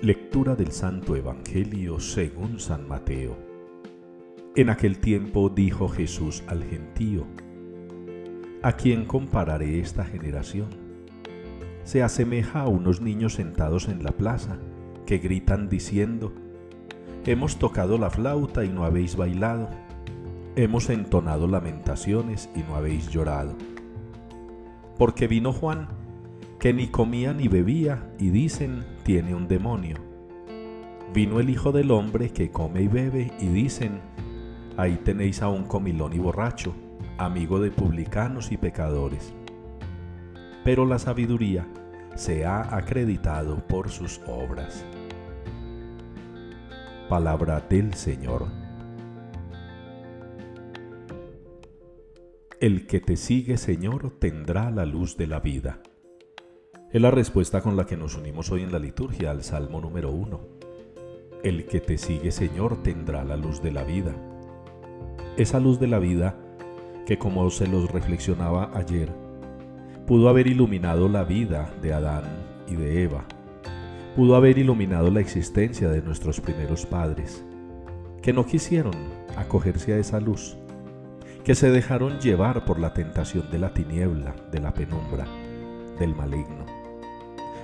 Lectura del Santo Evangelio según San Mateo. En aquel tiempo dijo Jesús al gentío, ¿A quién compararé esta generación? Se asemeja a unos niños sentados en la plaza, que gritan diciendo, Hemos tocado la flauta y no habéis bailado, hemos entonado lamentaciones y no habéis llorado. Porque vino Juan, que ni comía ni bebía, y dicen, tiene un demonio. Vino el Hijo del Hombre que come y bebe, y dicen, ahí tenéis a un comilón y borracho, amigo de publicanos y pecadores. Pero la sabiduría se ha acreditado por sus obras. Palabra del Señor. El que te sigue, Señor, tendrá la luz de la vida. Es la respuesta con la que nos unimos hoy en la liturgia al Salmo número 1. El que te sigue, Señor, tendrá la luz de la vida. Esa luz de la vida que, como se los reflexionaba ayer, pudo haber iluminado la vida de Adán y de Eva, pudo haber iluminado la existencia de nuestros primeros padres, que no quisieron acogerse a esa luz, que se dejaron llevar por la tentación de la tiniebla, de la penumbra, del maligno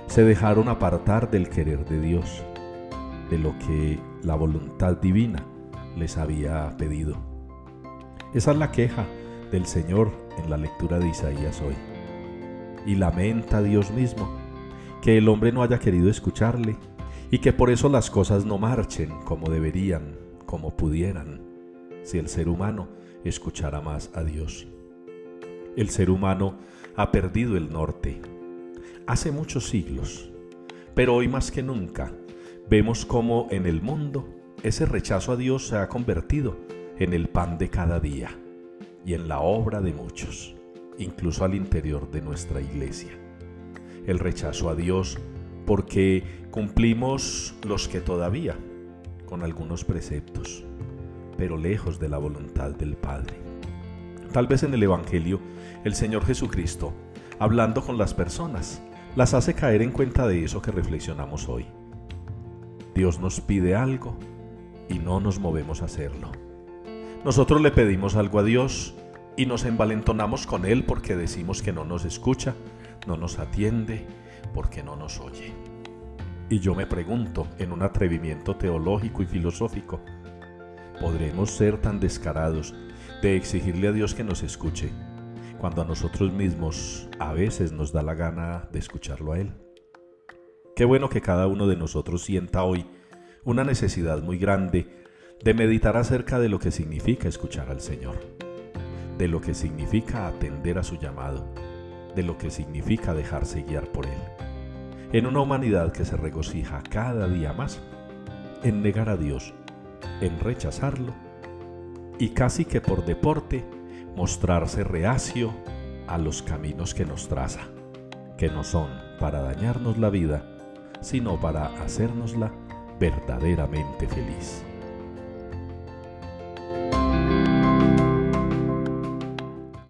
se dejaron apartar del querer de Dios, de lo que la voluntad divina les había pedido. Esa es la queja del Señor en la lectura de Isaías hoy. Y lamenta a Dios mismo que el hombre no haya querido escucharle y que por eso las cosas no marchen como deberían, como pudieran, si el ser humano escuchara más a Dios. El ser humano ha perdido el norte, hace muchos siglos, pero hoy más que nunca vemos cómo en el mundo ese rechazo a Dios se ha convertido en el pan de cada día y en la obra de muchos, incluso al interior de nuestra iglesia. El rechazo a Dios porque cumplimos los que todavía, con algunos preceptos, pero lejos de la voluntad del Padre. Tal vez en el Evangelio el Señor Jesucristo, hablando con las personas, las hace caer en cuenta de eso que reflexionamos hoy. Dios nos pide algo y no nos movemos a hacerlo. Nosotros le pedimos algo a Dios y nos envalentonamos con Él porque decimos que no nos escucha, no nos atiende, porque no nos oye. Y yo me pregunto, en un atrevimiento teológico y filosófico, ¿podremos ser tan descarados de exigirle a Dios que nos escuche cuando a nosotros mismos a veces nos da la gana de escucharlo a Él. Qué bueno que cada uno de nosotros sienta hoy una necesidad muy grande de meditar acerca de lo que significa escuchar al Señor, de lo que significa atender a su llamado, de lo que significa dejarse guiar por Él. En una humanidad que se regocija cada día más en negar a Dios, en rechazarlo y casi que por deporte mostrarse reacio a los caminos que nos traza, que no son para dañarnos la vida, sino para hacérnosla verdaderamente feliz.